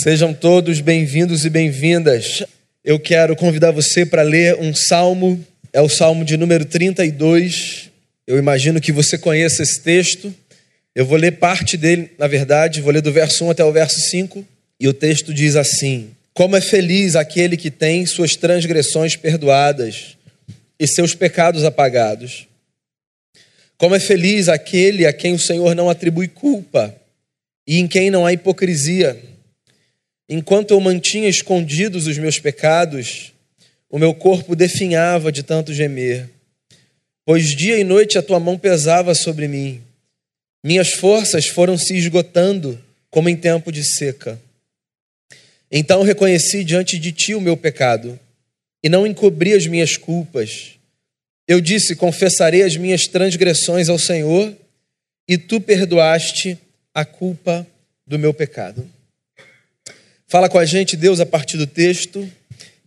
Sejam todos bem-vindos e bem-vindas. Eu quero convidar você para ler um salmo, é o salmo de número 32. Eu imagino que você conheça esse texto. Eu vou ler parte dele, na verdade, vou ler do verso 1 até o verso 5, e o texto diz assim: Como é feliz aquele que tem suas transgressões perdoadas e seus pecados apagados. Como é feliz aquele a quem o Senhor não atribui culpa e em quem não há hipocrisia. Enquanto eu mantinha escondidos os meus pecados, o meu corpo definhava de tanto gemer. Pois dia e noite a tua mão pesava sobre mim. Minhas forças foram se esgotando como em tempo de seca. Então reconheci diante de ti o meu pecado e não encobri as minhas culpas. Eu disse: Confessarei as minhas transgressões ao Senhor, e tu perdoaste a culpa do meu pecado. Fala com a gente, Deus, a partir do texto,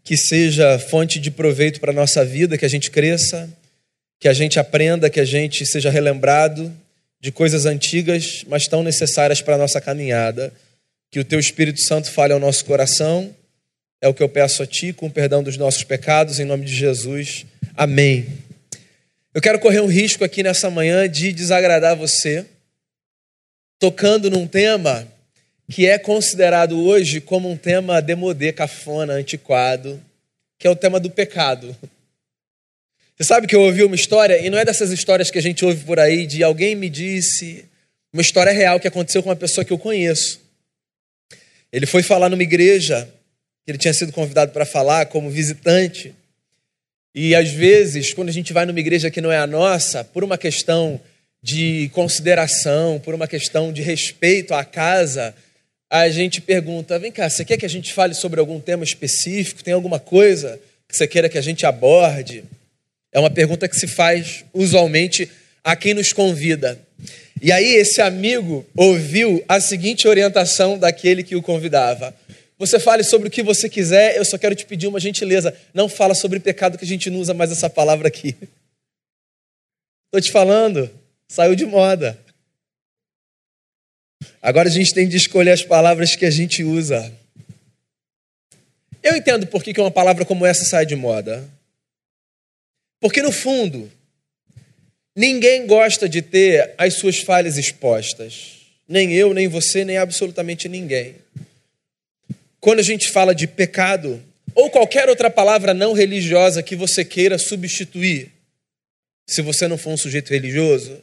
que seja fonte de proveito para a nossa vida, que a gente cresça, que a gente aprenda, que a gente seja relembrado de coisas antigas, mas tão necessárias para a nossa caminhada. Que o Teu Espírito Santo fale ao nosso coração. É o que eu peço a Ti, com o perdão dos nossos pecados, em nome de Jesus. Amém. Eu quero correr um risco aqui nessa manhã de desagradar você, tocando num tema que é considerado hoje como um tema demodê, cafona, antiquado, que é o tema do pecado. Você sabe que eu ouvi uma história, e não é dessas histórias que a gente ouve por aí, de alguém me disse, uma história real que aconteceu com uma pessoa que eu conheço. Ele foi falar numa igreja, que ele tinha sido convidado para falar como visitante, e às vezes, quando a gente vai numa igreja que não é a nossa, por uma questão de consideração, por uma questão de respeito à casa, a gente pergunta: vem cá, você quer que a gente fale sobre algum tema específico? Tem alguma coisa que você queira que a gente aborde? É uma pergunta que se faz usualmente a quem nos convida. E aí, esse amigo ouviu a seguinte orientação daquele que o convidava: Você fale sobre o que você quiser, eu só quero te pedir uma gentileza. Não fala sobre pecado, que a gente não usa mais essa palavra aqui. Estou te falando, saiu de moda. Agora a gente tem de escolher as palavras que a gente usa. Eu entendo por que uma palavra como essa sai de moda. Porque, no fundo, ninguém gosta de ter as suas falhas expostas. Nem eu, nem você, nem absolutamente ninguém. Quando a gente fala de pecado, ou qualquer outra palavra não religiosa que você queira substituir, se você não for um sujeito religioso,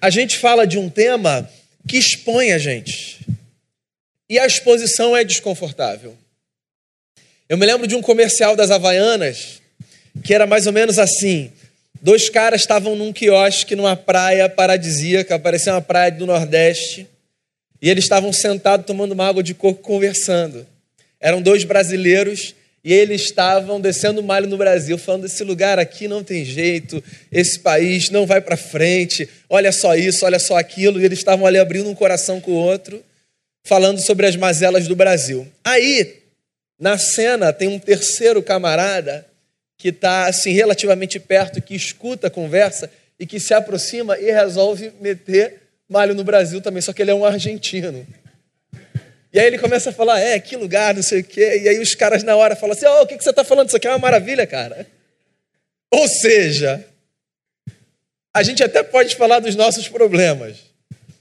a gente fala de um tema que expõe a gente. E a exposição é desconfortável. Eu me lembro de um comercial das Havaianas que era mais ou menos assim: dois caras estavam num quiosque numa praia paradisíaca, parecia uma praia do Nordeste, e eles estavam sentados tomando uma água de coco conversando. Eram dois brasileiros e eles estavam descendo malho no Brasil, falando: esse lugar aqui não tem jeito, esse país não vai para frente, olha só isso, olha só aquilo. E eles estavam ali abrindo um coração com o outro, falando sobre as mazelas do Brasil. Aí, na cena, tem um terceiro camarada que está assim relativamente perto, que escuta a conversa e que se aproxima e resolve meter malho no Brasil também, só que ele é um argentino. E aí ele começa a falar, é, que lugar, não sei o quê. E aí os caras na hora falam assim, oh, o que, que você está falando? Isso aqui é uma maravilha, cara. Ou seja, a gente até pode falar dos nossos problemas,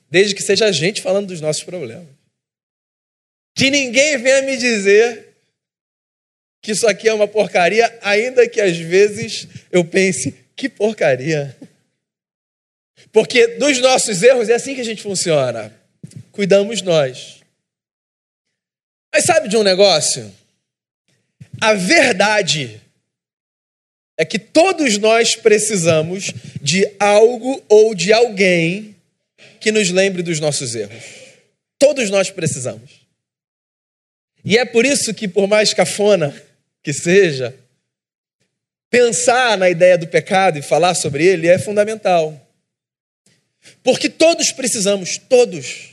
desde que seja a gente falando dos nossos problemas. Que ninguém venha me dizer que isso aqui é uma porcaria, ainda que às vezes eu pense, que porcaria. Porque dos nossos erros é assim que a gente funciona. Cuidamos nós. Mas sabe de um negócio? A verdade é que todos nós precisamos de algo ou de alguém que nos lembre dos nossos erros. Todos nós precisamos. E é por isso que, por mais cafona que seja, pensar na ideia do pecado e falar sobre ele é fundamental. Porque todos precisamos, todos.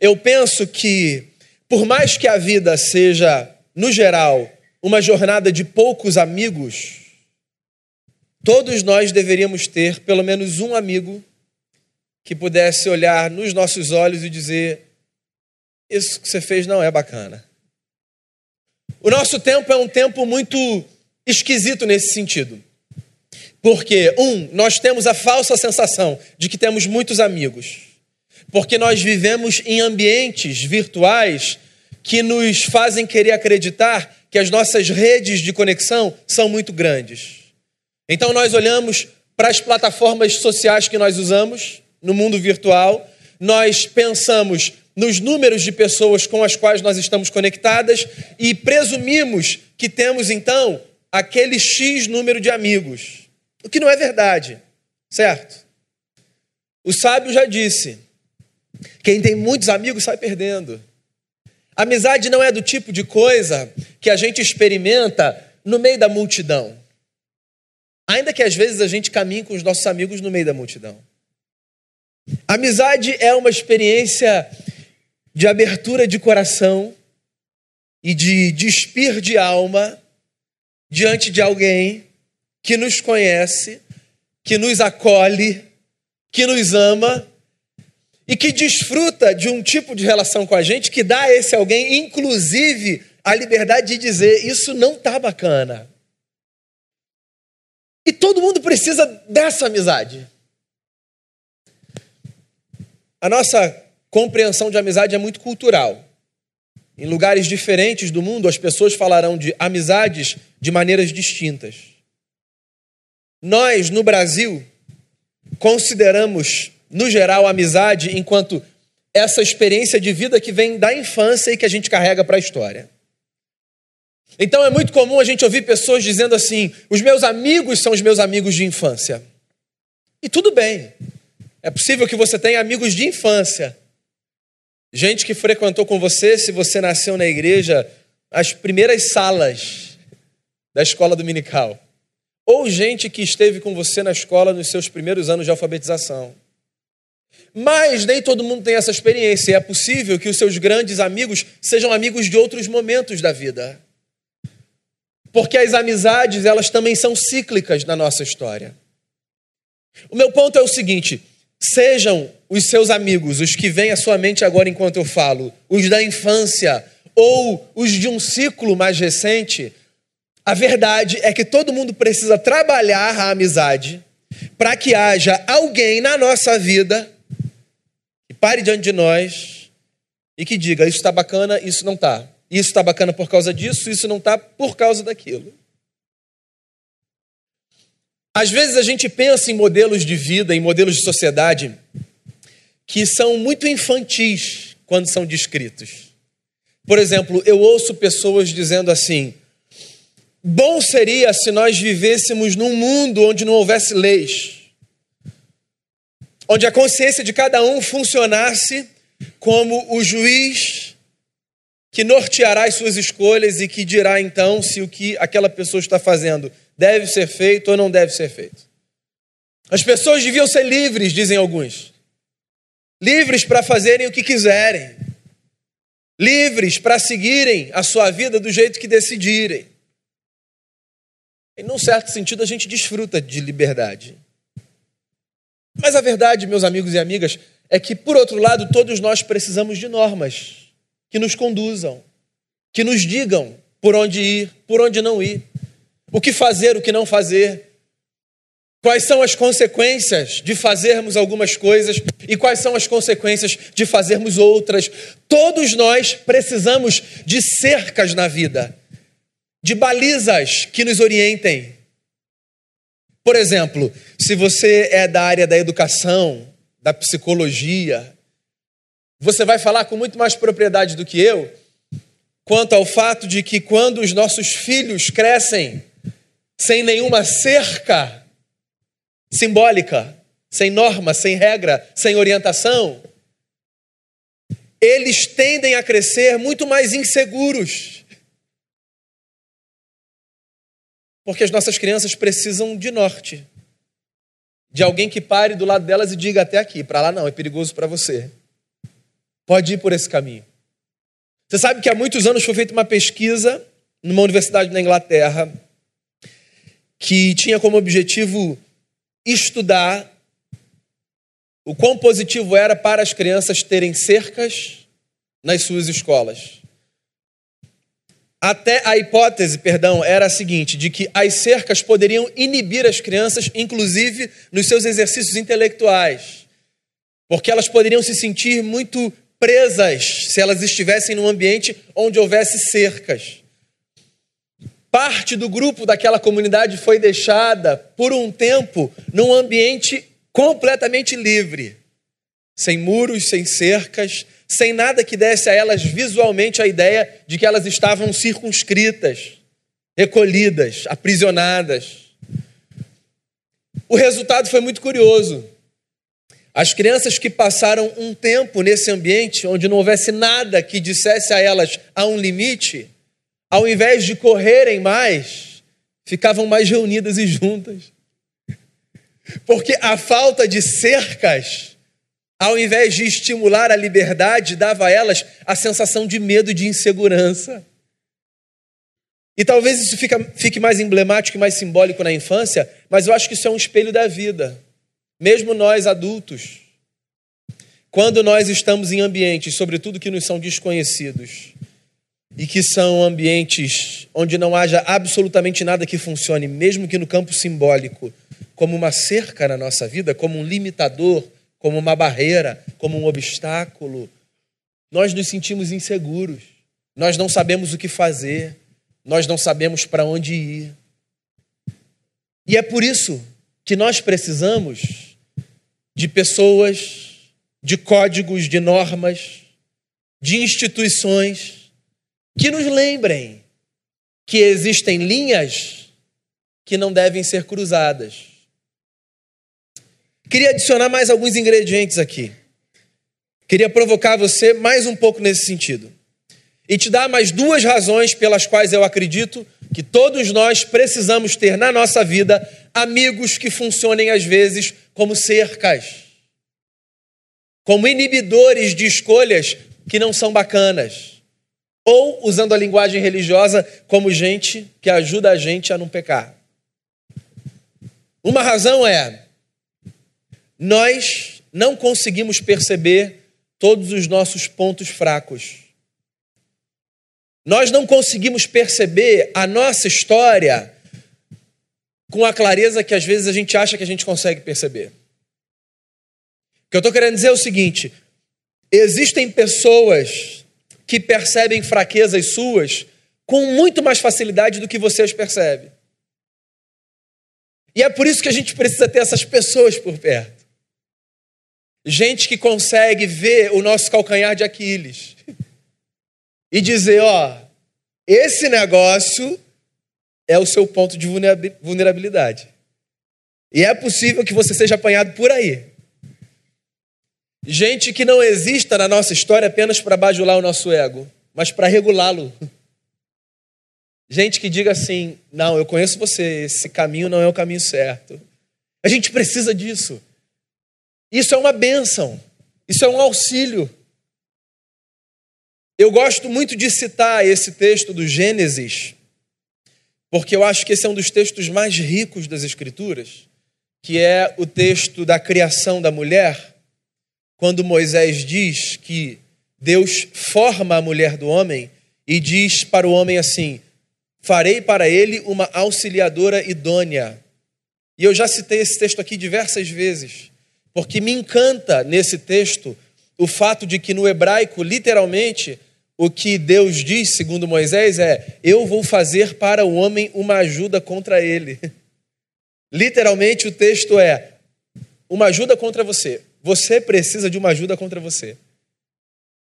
Eu penso que por mais que a vida seja, no geral, uma jornada de poucos amigos, todos nós deveríamos ter pelo menos um amigo que pudesse olhar nos nossos olhos e dizer: isso que você fez não é bacana. O nosso tempo é um tempo muito esquisito nesse sentido. Porque, um, nós temos a falsa sensação de que temos muitos amigos. Porque nós vivemos em ambientes virtuais que nos fazem querer acreditar que as nossas redes de conexão são muito grandes. Então nós olhamos para as plataformas sociais que nós usamos no mundo virtual, nós pensamos nos números de pessoas com as quais nós estamos conectadas e presumimos que temos então aquele X número de amigos. O que não é verdade, certo? O sábio já disse: quem tem muitos amigos sai perdendo. Amizade não é do tipo de coisa que a gente experimenta no meio da multidão. Ainda que às vezes a gente caminhe com os nossos amigos no meio da multidão. Amizade é uma experiência de abertura de coração e de despir de alma diante de alguém que nos conhece, que nos acolhe, que nos ama e que desfruta de um tipo de relação com a gente que dá a esse alguém, inclusive, a liberdade de dizer: Isso não tá bacana. E todo mundo precisa dessa amizade. A nossa compreensão de amizade é muito cultural. Em lugares diferentes do mundo, as pessoas falarão de amizades de maneiras distintas. Nós, no Brasil, consideramos, no geral, amizade enquanto essa experiência de vida que vem da infância e que a gente carrega para a história. Então é muito comum a gente ouvir pessoas dizendo assim: os meus amigos são os meus amigos de infância. E tudo bem, é possível que você tenha amigos de infância, Gente que frequentou com você, se você nasceu na igreja, as primeiras salas da escola dominical. Ou gente que esteve com você na escola nos seus primeiros anos de alfabetização. Mas nem todo mundo tem essa experiência. É possível que os seus grandes amigos sejam amigos de outros momentos da vida. Porque as amizades, elas também são cíclicas na nossa história. O meu ponto é o seguinte: Sejam os seus amigos, os que vêm à sua mente agora enquanto eu falo, os da infância ou os de um ciclo mais recente, a verdade é que todo mundo precisa trabalhar a amizade para que haja alguém na nossa vida que pare diante de nós e que diga: Isso está bacana, isso não está. Isso está bacana por causa disso, isso não está por causa daquilo. Às vezes a gente pensa em modelos de vida, em modelos de sociedade que são muito infantis quando são descritos. Por exemplo, eu ouço pessoas dizendo assim: bom seria se nós vivêssemos num mundo onde não houvesse leis, onde a consciência de cada um funcionasse como o juiz que norteará as suas escolhas e que dirá então se o que aquela pessoa está fazendo deve ser feito ou não deve ser feito. As pessoas deviam ser livres, dizem alguns. Livres para fazerem o que quiserem. Livres para seguirem a sua vida do jeito que decidirem. Em um certo sentido, a gente desfruta de liberdade. Mas a verdade, meus amigos e amigas, é que, por outro lado, todos nós precisamos de normas que nos conduzam, que nos digam por onde ir, por onde não ir. O que fazer, o que não fazer. Quais são as consequências de fazermos algumas coisas e quais são as consequências de fazermos outras? Todos nós precisamos de cercas na vida, de balizas que nos orientem. Por exemplo, se você é da área da educação, da psicologia, você vai falar com muito mais propriedade do que eu quanto ao fato de que quando os nossos filhos crescem, sem nenhuma cerca simbólica, sem norma, sem regra, sem orientação, eles tendem a crescer muito mais inseguros. Porque as nossas crianças precisam de norte. De alguém que pare do lado delas e diga até aqui, para lá não, é perigoso para você. Pode ir por esse caminho. Você sabe que há muitos anos foi feita uma pesquisa numa universidade na Inglaterra que tinha como objetivo estudar o quão positivo era para as crianças terem cercas nas suas escolas. Até a hipótese, perdão, era a seguinte, de que as cercas poderiam inibir as crianças, inclusive nos seus exercícios intelectuais, porque elas poderiam se sentir muito presas se elas estivessem num ambiente onde houvesse cercas. Parte do grupo daquela comunidade foi deixada por um tempo num ambiente completamente livre, sem muros, sem cercas, sem nada que desse a elas visualmente a ideia de que elas estavam circunscritas, recolhidas, aprisionadas. O resultado foi muito curioso. As crianças que passaram um tempo nesse ambiente onde não houvesse nada que dissesse a elas a um limite, ao invés de correrem mais, ficavam mais reunidas e juntas. Porque a falta de cercas ao invés de estimular a liberdade, dava a elas a sensação de medo e de insegurança. E talvez isso fica, fique mais emblemático e mais simbólico na infância, mas eu acho que isso é um espelho da vida. Mesmo nós adultos, quando nós estamos em ambientes, sobretudo que nos são desconhecidos, e que são ambientes onde não haja absolutamente nada que funcione, mesmo que no campo simbólico, como uma cerca na nossa vida, como um limitador, como uma barreira, como um obstáculo, nós nos sentimos inseguros, nós não sabemos o que fazer, nós não sabemos para onde ir. E é por isso que nós precisamos de pessoas, de códigos, de normas, de instituições que nos lembrem que existem linhas que não devem ser cruzadas Queria adicionar mais alguns ingredientes aqui. Queria provocar você mais um pouco nesse sentido. E te dar mais duas razões pelas quais eu acredito que todos nós precisamos ter na nossa vida amigos que funcionem às vezes como cercas, como inibidores de escolhas que não são bacanas, ou, usando a linguagem religiosa, como gente que ajuda a gente a não pecar. Uma razão é nós não conseguimos perceber todos os nossos pontos fracos. Nós não conseguimos perceber a nossa história com a clareza que às vezes a gente acha que a gente consegue perceber. O que eu estou querendo dizer é o seguinte: existem pessoas que percebem fraquezas suas com muito mais facilidade do que você as percebe. E é por isso que a gente precisa ter essas pessoas por perto. Gente que consegue ver o nosso calcanhar de Aquiles e dizer: ó, esse negócio é o seu ponto de vulnerabilidade. E é possível que você seja apanhado por aí. Gente que não exista na nossa história apenas para bajular o nosso ego, mas para regulá-lo. Gente que diga assim: não, eu conheço você, esse caminho não é o caminho certo. A gente precisa disso. Isso é uma bênção, isso é um auxílio. Eu gosto muito de citar esse texto do Gênesis, porque eu acho que esse é um dos textos mais ricos das Escrituras, que é o texto da criação da mulher, quando Moisés diz que Deus forma a mulher do homem e diz para o homem assim: Farei para ele uma auxiliadora idônea. E eu já citei esse texto aqui diversas vezes. Porque me encanta nesse texto o fato de que no hebraico, literalmente, o que Deus diz, segundo Moisés, é: Eu vou fazer para o homem uma ajuda contra ele. Literalmente, o texto é: Uma ajuda contra você. Você precisa de uma ajuda contra você.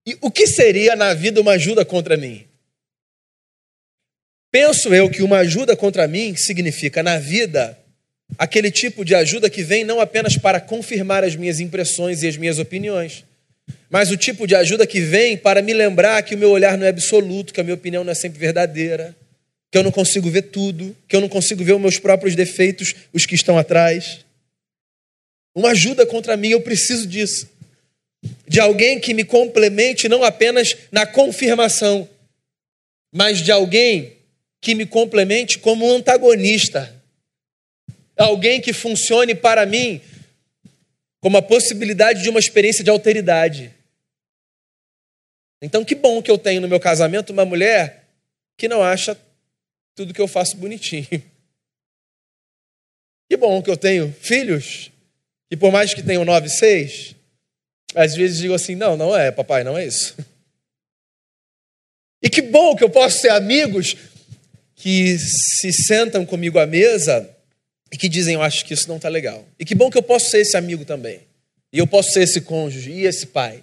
E o que seria na vida uma ajuda contra mim? Penso eu que uma ajuda contra mim significa na vida aquele tipo de ajuda que vem não apenas para confirmar as minhas impressões e as minhas opiniões, mas o tipo de ajuda que vem para me lembrar que o meu olhar não é absoluto, que a minha opinião não é sempre verdadeira, que eu não consigo ver tudo, que eu não consigo ver os meus próprios defeitos, os que estão atrás. Uma ajuda contra mim, eu preciso disso. De alguém que me complemente não apenas na confirmação, mas de alguém que me complemente como um antagonista alguém que funcione para mim como a possibilidade de uma experiência de alteridade. Então, que bom que eu tenho no meu casamento uma mulher que não acha tudo que eu faço bonitinho. Que bom que eu tenho filhos e por mais que tenham nove, seis, às vezes digo assim: não, não é, papai, não é isso. E que bom que eu posso ter amigos que se sentam comigo à mesa e que dizem: eu acho que isso não está legal. E que bom que eu posso ser esse amigo também. E eu posso ser esse cônjuge e esse pai.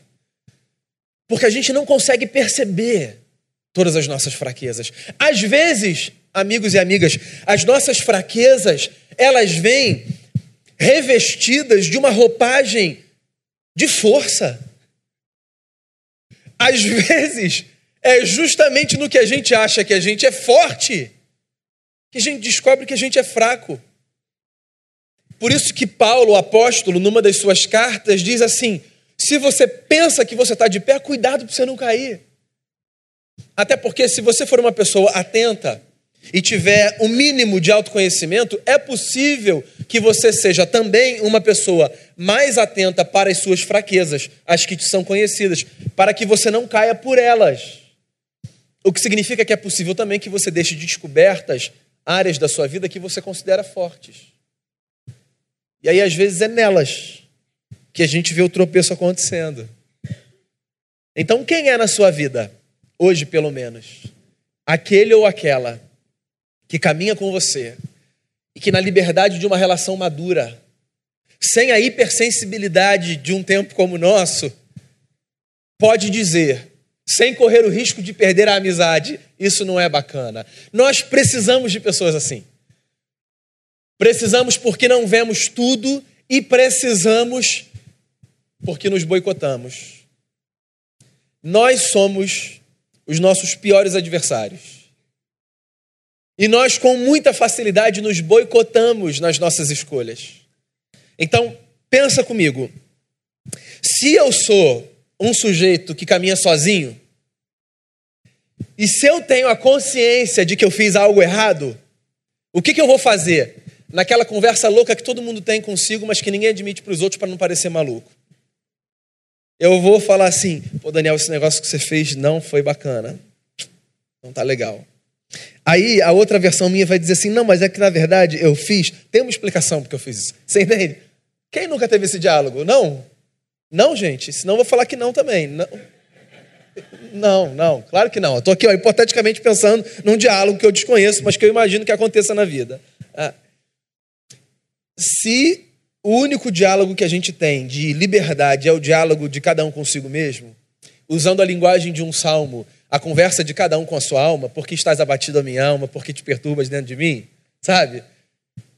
Porque a gente não consegue perceber todas as nossas fraquezas. Às vezes, amigos e amigas, as nossas fraquezas, elas vêm revestidas de uma roupagem de força. Às vezes, é justamente no que a gente acha que a gente é forte que a gente descobre que a gente é fraco. Por isso que Paulo, o apóstolo, numa das suas cartas, diz assim: se você pensa que você está de pé, cuidado para você não cair. Até porque, se você for uma pessoa atenta e tiver o um mínimo de autoconhecimento, é possível que você seja também uma pessoa mais atenta para as suas fraquezas, as que te são conhecidas, para que você não caia por elas. O que significa que é possível também que você deixe descobertas áreas da sua vida que você considera fortes. E aí, às vezes, é nelas que a gente vê o tropeço acontecendo. Então, quem é na sua vida, hoje pelo menos, aquele ou aquela que caminha com você e que, na liberdade de uma relação madura, sem a hipersensibilidade de um tempo como o nosso, pode dizer, sem correr o risco de perder a amizade, isso não é bacana. Nós precisamos de pessoas assim. Precisamos porque não vemos tudo e precisamos porque nos boicotamos. Nós somos os nossos piores adversários. E nós, com muita facilidade, nos boicotamos nas nossas escolhas. Então, pensa comigo. Se eu sou um sujeito que caminha sozinho, e se eu tenho a consciência de que eu fiz algo errado, o que, que eu vou fazer? Naquela conversa louca que todo mundo tem consigo, mas que ninguém admite para os outros para não parecer maluco. Eu vou falar assim: pô, Daniel, esse negócio que você fez não foi bacana. Não tá legal. Aí a outra versão minha vai dizer assim: não, mas é que na verdade eu fiz. Tem uma explicação porque eu fiz isso. Você entende? Quem nunca teve esse diálogo? Não? Não, gente. Senão eu vou falar que não também. Não. Não, não, claro que não. Estou aqui, ó, hipoteticamente pensando num diálogo que eu desconheço, mas que eu imagino que aconteça na vida. Se o único diálogo que a gente tem de liberdade é o diálogo de cada um consigo mesmo, usando a linguagem de um salmo, a conversa de cada um com a sua alma, porque estás abatido a minha alma, porque te perturbas dentro de mim, sabe?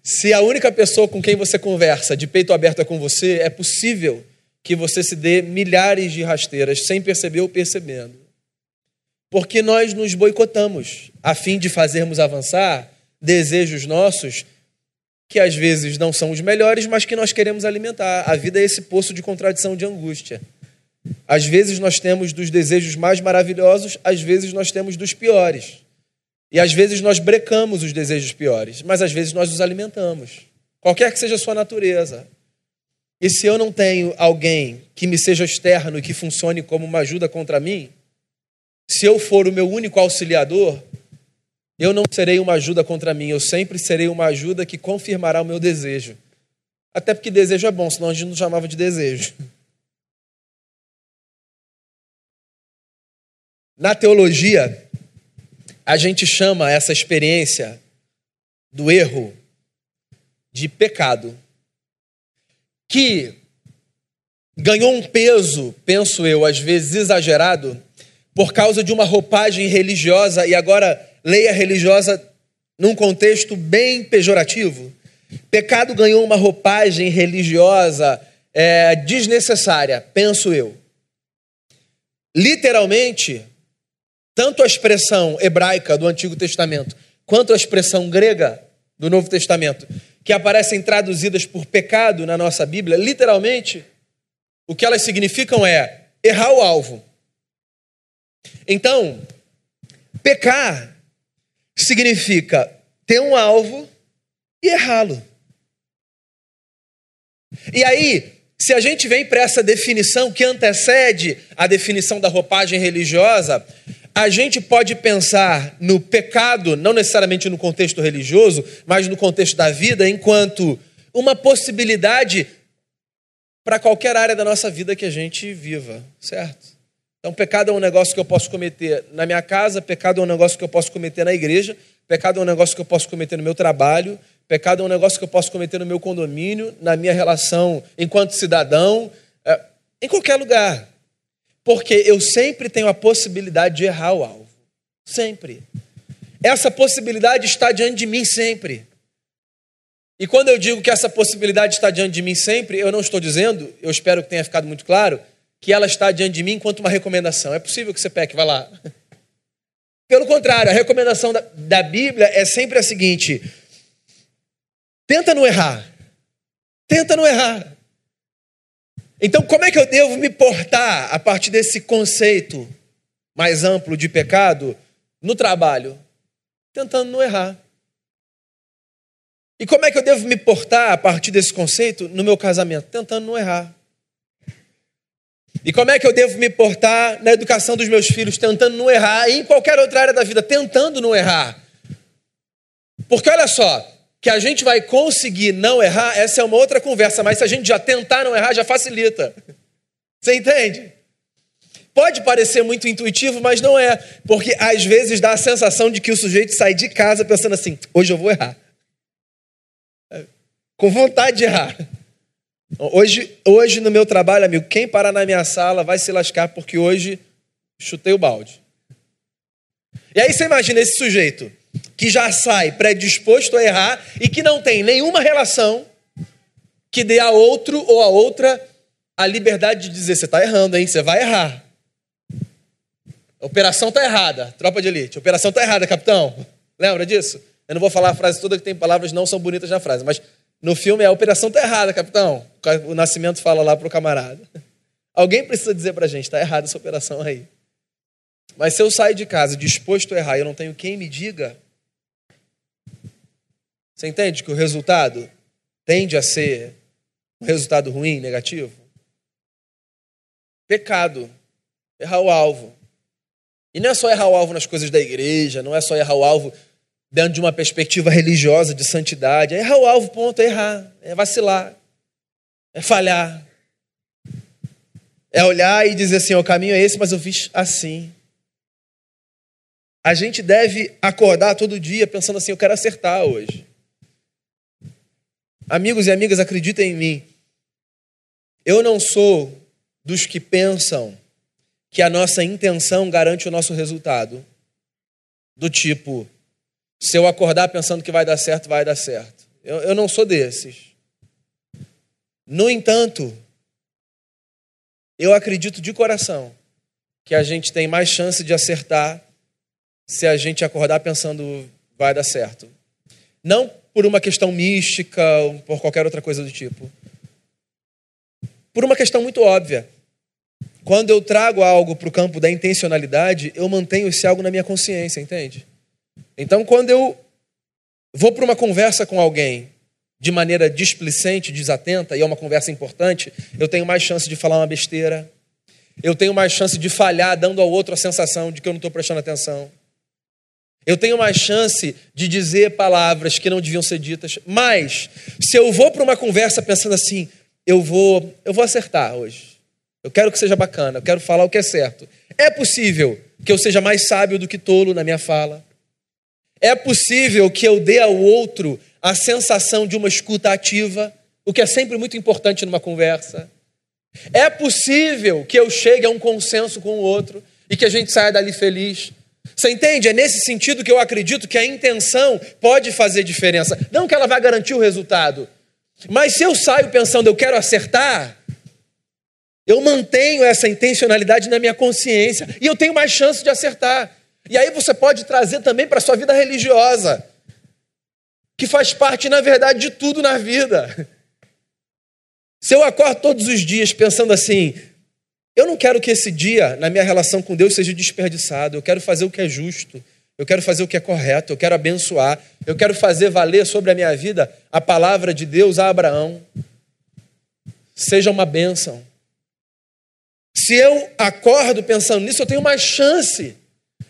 Se a única pessoa com quem você conversa de peito aberto é com você, é possível que você se dê milhares de rasteiras sem perceber ou percebendo. Porque nós nos boicotamos a fim de fazermos avançar desejos nossos que às vezes não são os melhores, mas que nós queremos alimentar. A vida é esse poço de contradição, de angústia. Às vezes nós temos dos desejos mais maravilhosos, às vezes nós temos dos piores. E às vezes nós brecamos os desejos piores, mas às vezes nós os alimentamos. Qualquer que seja a sua natureza. E se eu não tenho alguém que me seja externo e que funcione como uma ajuda contra mim, se eu for o meu único auxiliador, eu não serei uma ajuda contra mim, eu sempre serei uma ajuda que confirmará o meu desejo. Até porque desejo é bom, senão a gente não chamava de desejo. Na teologia, a gente chama essa experiência do erro de pecado, que ganhou um peso, penso eu, às vezes exagerado, por causa de uma roupagem religiosa e agora leia religiosa num contexto bem pejorativo. Pecado ganhou uma roupagem religiosa é, desnecessária, penso eu. Literalmente, tanto a expressão hebraica do Antigo Testamento quanto a expressão grega do Novo Testamento, que aparecem traduzidas por pecado na nossa Bíblia, literalmente, o que elas significam é errar o alvo. Então, pecar significa ter um alvo e errá-lo. E aí, Se a gente vem para essa definição que antecede a definição da roupagem religiosa, a gente pode pensar no pecado, não necessariamente no contexto religioso, mas no contexto da vida, enquanto uma possibilidade para qualquer área da nossa vida que a gente viva, certo? Então, pecado é um negócio que eu posso cometer na minha casa, pecado é um negócio que eu posso cometer na igreja, pecado é um negócio que eu posso cometer no meu trabalho, pecado é um negócio que eu posso cometer no meu condomínio, na minha relação enquanto cidadão, é, em qualquer lugar. Porque eu sempre tenho a possibilidade de errar o alvo. Sempre. Essa possibilidade está diante de mim sempre. E quando eu digo que essa possibilidade está diante de mim sempre, eu não estou dizendo, eu espero que tenha ficado muito claro, que ela está diante de mim enquanto uma recomendação. É possível que você peque, vá lá. Pelo contrário, a recomendação da, da Bíblia é sempre a seguinte: tenta não errar. Tenta não errar. Então, como é que eu devo me portar a partir desse conceito mais amplo de pecado no trabalho? Tentando não errar. E como é que eu devo me portar a partir desse conceito no meu casamento? Tentando não errar. E como é que eu devo me portar na educação dos meus filhos, tentando não errar, e em qualquer outra área da vida, tentando não errar? Porque olha só, que a gente vai conseguir não errar, essa é uma outra conversa, mas se a gente já tentar não errar, já facilita. Você entende? Pode parecer muito intuitivo, mas não é, porque às vezes dá a sensação de que o sujeito sai de casa pensando assim: hoje eu vou errar. Com vontade de errar. Hoje, hoje no meu trabalho, amigo, quem parar na minha sala vai se lascar porque hoje chutei o balde. E aí você imagina esse sujeito que já sai predisposto a errar e que não tem nenhuma relação que dê a outro ou a outra a liberdade de dizer: você está errando, hein? Você vai errar. A operação está errada, tropa de elite. A operação está errada, capitão. Lembra disso? Eu não vou falar a frase toda que tem palavras não são bonitas na frase, mas no filme, a operação está errada, capitão. O Nascimento fala lá para o camarada. Alguém precisa dizer para a gente, está errada essa operação aí. Mas se eu sair de casa disposto a errar e eu não tenho quem me diga, você entende que o resultado tende a ser um resultado ruim, negativo? Pecado. Errar o alvo. E não é só errar o alvo nas coisas da igreja, não é só errar o alvo dentro de uma perspectiva religiosa de santidade. É errar o alvo, ponto, é errar, é vacilar, é falhar. É olhar e dizer assim: o caminho é esse, mas eu fiz assim. A gente deve acordar todo dia pensando assim: eu quero acertar hoje. Amigos e amigas, acreditem em mim. Eu não sou dos que pensam que a nossa intenção garante o nosso resultado. Do tipo, se eu acordar pensando que vai dar certo, vai dar certo. Eu, eu não sou desses. No entanto, eu acredito de coração que a gente tem mais chance de acertar se a gente acordar pensando vai dar certo. Não por uma questão mística ou por qualquer outra coisa do tipo. Por uma questão muito óbvia. Quando eu trago algo para o campo da intencionalidade, eu mantenho esse algo na minha consciência, entende? Então, quando eu vou para uma conversa com alguém de maneira displicente, desatenta, e é uma conversa importante, eu tenho mais chance de falar uma besteira, eu tenho mais chance de falhar, dando ao outro a sensação de que eu não estou prestando atenção. Eu tenho mais chance de dizer palavras que não deviam ser ditas. Mas, se eu vou para uma conversa pensando assim, eu vou, eu vou acertar hoje. Eu quero que seja bacana, eu quero falar o que é certo. É possível que eu seja mais sábio do que tolo na minha fala. É possível que eu dê ao outro a sensação de uma escuta ativa, o que é sempre muito importante numa conversa. É possível que eu chegue a um consenso com o outro e que a gente saia dali feliz. Você entende? É nesse sentido que eu acredito que a intenção pode fazer diferença. Não que ela vá garantir o resultado, mas se eu saio pensando eu quero acertar, eu mantenho essa intencionalidade na minha consciência e eu tenho mais chance de acertar. E aí você pode trazer também para a sua vida religiosa, que faz parte, na verdade, de tudo na vida. Se eu acordo todos os dias pensando assim, eu não quero que esse dia, na minha relação com Deus, seja desperdiçado, eu quero fazer o que é justo, eu quero fazer o que é correto, eu quero abençoar, eu quero fazer valer sobre a minha vida a palavra de Deus a Abraão. seja uma bênção. Se eu acordo pensando nisso, eu tenho mais chance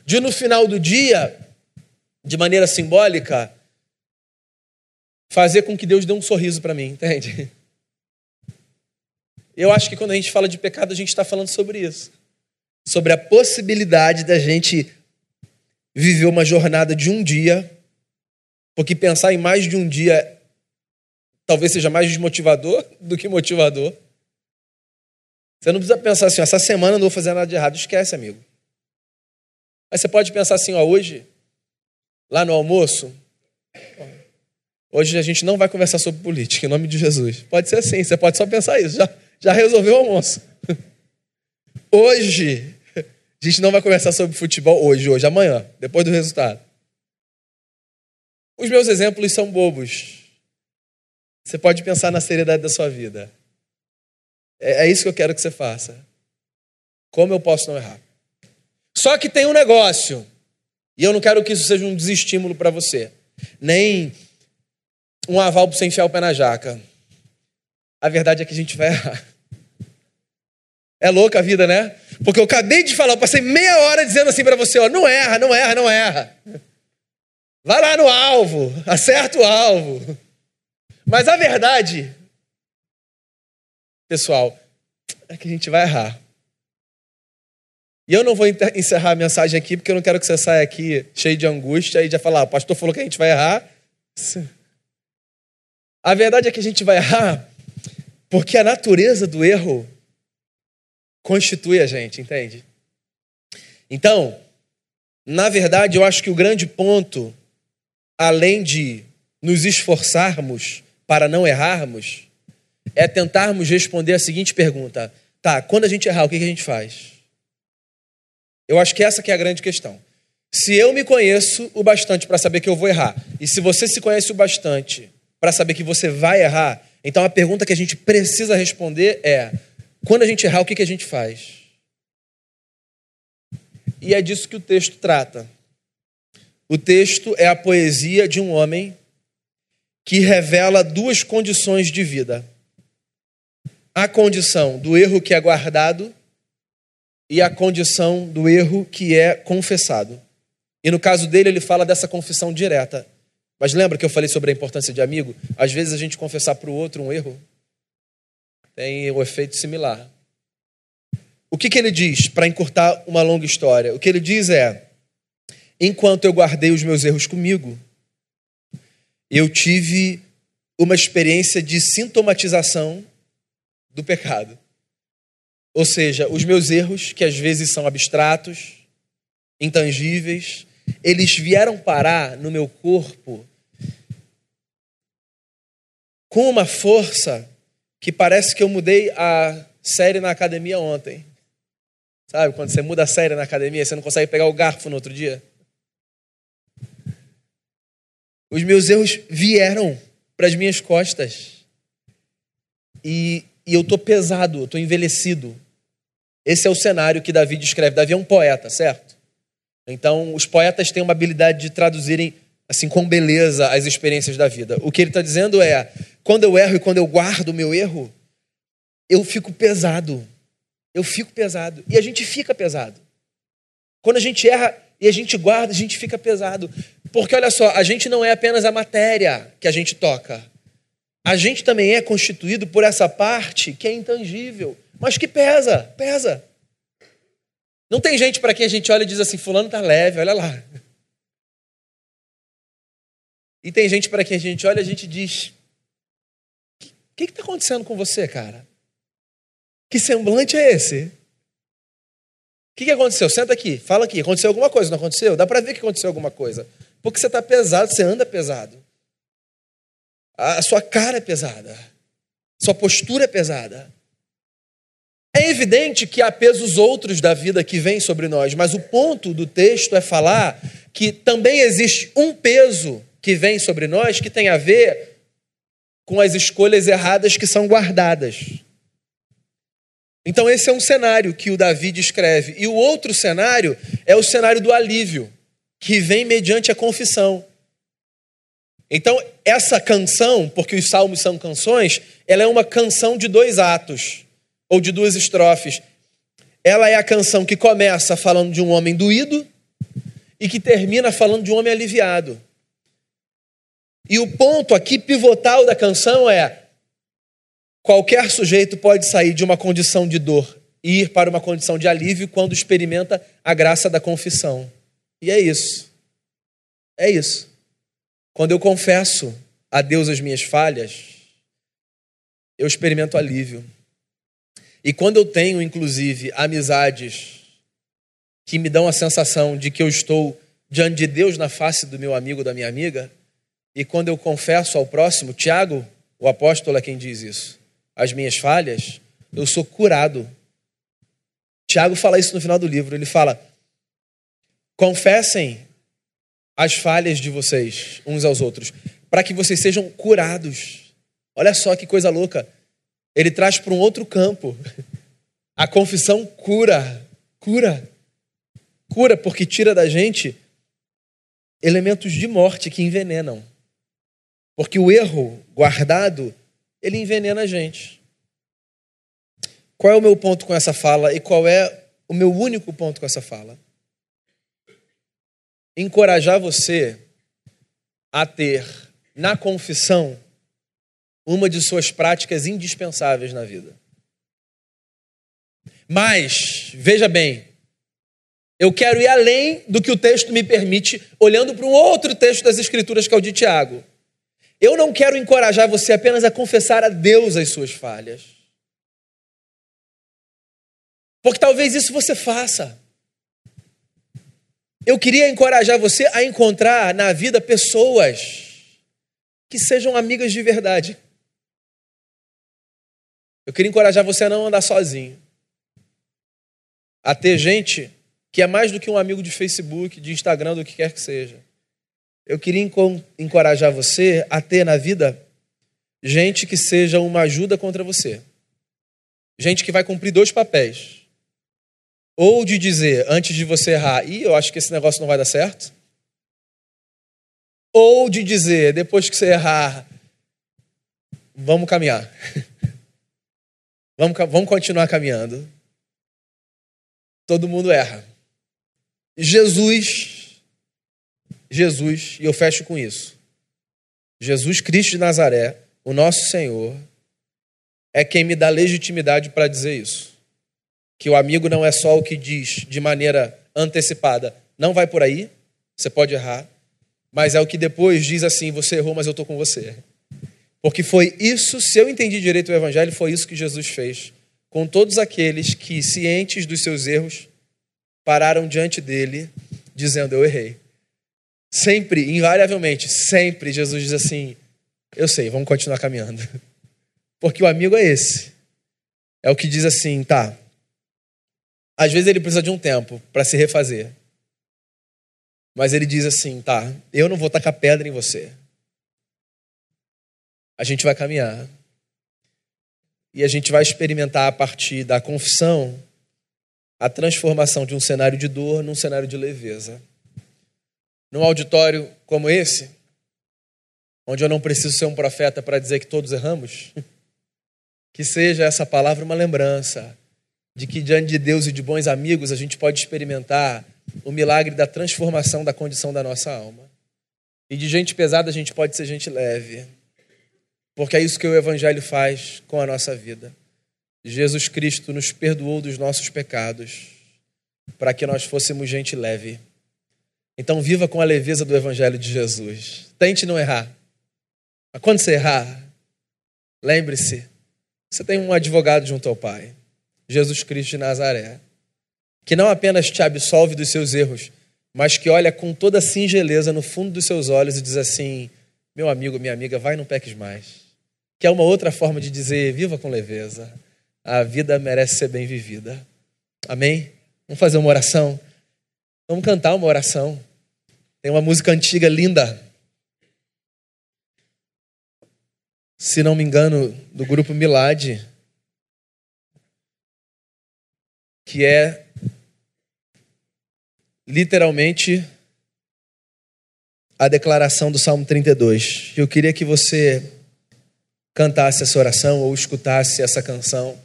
de no final do dia, de maneira simbólica, fazer com que Deus dê um sorriso para mim, entende? Eu acho que quando a gente fala de pecado, a gente está falando sobre isso. Sobre a possibilidade da gente viver uma jornada de um dia, porque pensar em mais de um dia talvez seja mais desmotivador do que motivador. Você não precisa pensar assim, essa semana eu não vou fazer nada de errado. Esquece, amigo. Mas você pode pensar assim, ó, hoje, lá no almoço, hoje a gente não vai conversar sobre política, em nome de Jesus. Pode ser assim, você pode só pensar isso, já, já resolveu o almoço. Hoje, a gente não vai conversar sobre futebol hoje, hoje, amanhã, depois do resultado. Os meus exemplos são bobos. Você pode pensar na seriedade da sua vida. É, é isso que eu quero que você faça. Como eu posso não errar? Só que tem um negócio, e eu não quero que isso seja um desestímulo para você, nem um aval para você enfiar o pé na jaca. A verdade é que a gente vai errar. É louca a vida, né? Porque eu acabei de falar, eu passei meia hora dizendo assim para você: ó, não erra, não erra, não erra. Vai lá no alvo, acerta o alvo. Mas a verdade pessoal, é que a gente vai errar. E eu não vou encerrar a mensagem aqui, porque eu não quero que você saia aqui cheio de angústia e já falar, ah, o pastor falou que a gente vai errar. A verdade é que a gente vai errar porque a natureza do erro constitui a gente, entende? Então, na verdade, eu acho que o grande ponto, além de nos esforçarmos para não errarmos, é tentarmos responder a seguinte pergunta: tá, quando a gente errar, o que a gente faz? Eu acho que essa que é a grande questão. Se eu me conheço o bastante para saber que eu vou errar, e se você se conhece o bastante para saber que você vai errar, então a pergunta que a gente precisa responder é: quando a gente errar, o que a gente faz? E é disso que o texto trata. O texto é a poesia de um homem que revela duas condições de vida a condição do erro que é guardado e a condição do erro que é confessado. E no caso dele, ele fala dessa confissão direta. Mas lembra que eu falei sobre a importância de amigo? Às vezes a gente confessar para o outro um erro tem um efeito similar. O que, que ele diz para encurtar uma longa história? O que ele diz é: enquanto eu guardei os meus erros comigo, eu tive uma experiência de sintomatização do pecado. Ou seja, os meus erros, que às vezes são abstratos, intangíveis, eles vieram parar no meu corpo com uma força que parece que eu mudei a série na academia ontem. Sabe, quando você muda a série na academia, você não consegue pegar o garfo no outro dia? Os meus erros vieram para as minhas costas. E e eu estou pesado, eu estou envelhecido. Esse é o cenário que Davi descreve. Davi é um poeta, certo? Então, os poetas têm uma habilidade de traduzirem assim com beleza as experiências da vida. O que ele está dizendo é: quando eu erro e quando eu guardo o meu erro, eu fico pesado. Eu fico pesado. E a gente fica pesado. Quando a gente erra e a gente guarda, a gente fica pesado. Porque olha só, a gente não é apenas a matéria que a gente toca a gente também é constituído por essa parte que é intangível, mas que pesa, pesa. Não tem gente para quem a gente olha e diz assim: Fulano está leve, olha lá. E tem gente para quem a gente olha e a gente diz: O que está acontecendo com você, cara? Que semblante é esse? O que, que aconteceu? Senta aqui, fala aqui. Aconteceu alguma coisa, não aconteceu? Dá para ver que aconteceu alguma coisa. Porque você está pesado, você anda pesado. A sua cara é pesada. Sua postura é pesada. É evidente que há pesos outros da vida que vêm sobre nós, mas o ponto do texto é falar que também existe um peso que vem sobre nós que tem a ver com as escolhas erradas que são guardadas. Então, esse é um cenário que o Davi descreve. E o outro cenário é o cenário do alívio, que vem mediante a confissão. Então, essa canção, porque os salmos são canções, ela é uma canção de dois atos, ou de duas estrofes. Ela é a canção que começa falando de um homem doído e que termina falando de um homem aliviado. E o ponto aqui pivotal da canção é: qualquer sujeito pode sair de uma condição de dor e ir para uma condição de alívio quando experimenta a graça da confissão. E é isso. É isso. Quando eu confesso a Deus as minhas falhas, eu experimento alívio. E quando eu tenho, inclusive, amizades que me dão a sensação de que eu estou diante de Deus na face do meu amigo, da minha amiga, e quando eu confesso ao próximo, Tiago, o apóstolo é quem diz isso, as minhas falhas, eu sou curado. Tiago fala isso no final do livro, ele fala: confessem as falhas de vocês uns aos outros, para que vocês sejam curados. Olha só que coisa louca. Ele traz para um outro campo. A confissão cura, cura, cura, porque tira da gente elementos de morte que envenenam. Porque o erro guardado, ele envenena a gente. Qual é o meu ponto com essa fala e qual é o meu único ponto com essa fala? encorajar você a ter na confissão uma de suas práticas indispensáveis na vida. Mas, veja bem, eu quero ir além do que o texto me permite, olhando para um outro texto das Escrituras, que é o de Tiago. Eu não quero encorajar você apenas a confessar a Deus as suas falhas. Porque talvez isso você faça. Eu queria encorajar você a encontrar na vida pessoas que sejam amigas de verdade. Eu queria encorajar você a não andar sozinho. A ter gente que é mais do que um amigo de Facebook, de Instagram, do que quer que seja. Eu queria encorajar você a ter na vida gente que seja uma ajuda contra você. Gente que vai cumprir dois papéis ou de dizer, antes de você errar, e eu acho que esse negócio não vai dar certo. Ou de dizer, depois que você errar, vamos caminhar. vamos, vamos continuar caminhando. Todo mundo erra. Jesus, Jesus, e eu fecho com isso. Jesus Cristo de Nazaré, o nosso Senhor, é quem me dá legitimidade para dizer isso que o amigo não é só o que diz de maneira antecipada, não vai por aí, você pode errar, mas é o que depois diz assim: você errou, mas eu estou com você. Porque foi isso, se eu entendi direito o Evangelho, foi isso que Jesus fez com todos aqueles que, cientes dos seus erros, pararam diante dele, dizendo: Eu errei. Sempre, invariavelmente, sempre Jesus diz assim: Eu sei, vamos continuar caminhando. Porque o amigo é esse. É o que diz assim: tá, às vezes ele precisa de um tempo para se refazer. Mas ele diz assim: tá, eu não vou tacar pedra em você. A gente vai caminhar. E a gente vai experimentar a partir da confissão a transformação de um cenário de dor num cenário de leveza. Num auditório como esse, onde eu não preciso ser um profeta para dizer que todos erramos, que seja essa palavra uma lembrança de que diante de Deus e de bons amigos a gente pode experimentar o milagre da transformação da condição da nossa alma. E de gente pesada a gente pode ser gente leve. Porque é isso que o Evangelho faz com a nossa vida. Jesus Cristo nos perdoou dos nossos pecados para que nós fôssemos gente leve. Então viva com a leveza do Evangelho de Jesus. Tente não errar. Mas quando você errar, lembre-se, você tem um advogado junto ao Pai. Jesus Cristo de Nazaré, que não apenas te absolve dos seus erros, mas que olha com toda singeleza no fundo dos seus olhos e diz assim: meu amigo, minha amiga, vai, não peques mais. Que é uma outra forma de dizer: viva com leveza. A vida merece ser bem vivida. Amém? Vamos fazer uma oração? Vamos cantar uma oração. Tem uma música antiga linda. Se não me engano, do grupo Milad que é literalmente a declaração do Salmo 32. Eu queria que você cantasse essa oração ou escutasse essa canção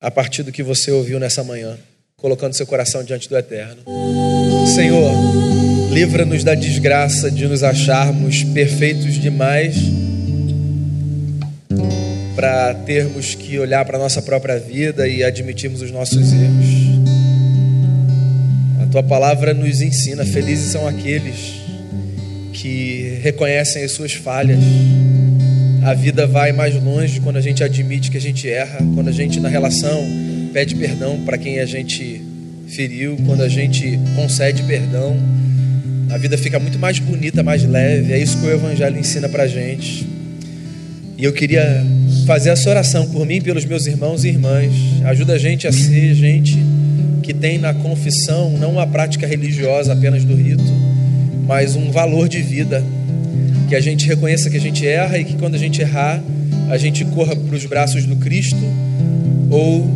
a partir do que você ouviu nessa manhã, colocando seu coração diante do Eterno. Senhor, livra-nos da desgraça de nos acharmos perfeitos demais para termos que olhar para a nossa própria vida e admitirmos os nossos erros. A tua palavra nos ensina: felizes são aqueles que reconhecem as suas falhas. A vida vai mais longe quando a gente admite que a gente erra, quando a gente na relação pede perdão para quem a gente feriu, quando a gente concede perdão. A vida fica muito mais bonita, mais leve. É isso que o Evangelho ensina para gente. E eu queria fazer essa oração por mim, pelos meus irmãos e irmãs. Ajuda a gente a ser gente que tem na confissão não uma prática religiosa apenas do rito, mas um valor de vida. Que a gente reconheça que a gente erra e que quando a gente errar, a gente corra para os braços do Cristo ou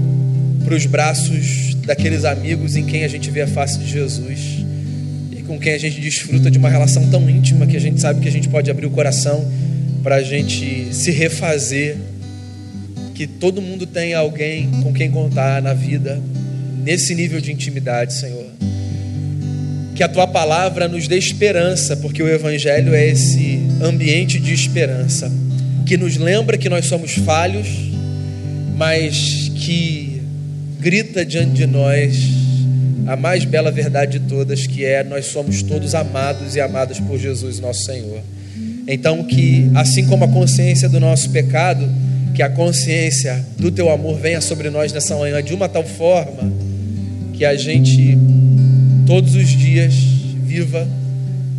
para os braços daqueles amigos em quem a gente vê a face de Jesus e com quem a gente desfruta de uma relação tão íntima que a gente sabe que a gente pode abrir o coração para a gente se refazer. Que todo mundo tenha alguém com quem contar na vida, nesse nível de intimidade, Senhor. Que a tua palavra nos dê esperança, porque o Evangelho é esse ambiente de esperança, que nos lembra que nós somos falhos, mas que grita diante de nós a mais bela verdade de todas, que é nós somos todos amados e amadas por Jesus, nosso Senhor. Então, que assim como a consciência do nosso pecado, que a consciência do teu amor venha sobre nós nessa manhã de uma tal forma que a gente todos os dias viva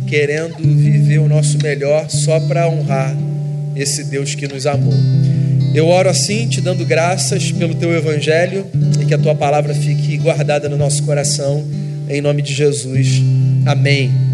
querendo viver o nosso melhor só para honrar esse Deus que nos amou. Eu oro assim, te dando graças pelo teu evangelho e que a tua palavra fique guardada no nosso coração, em nome de Jesus. Amém.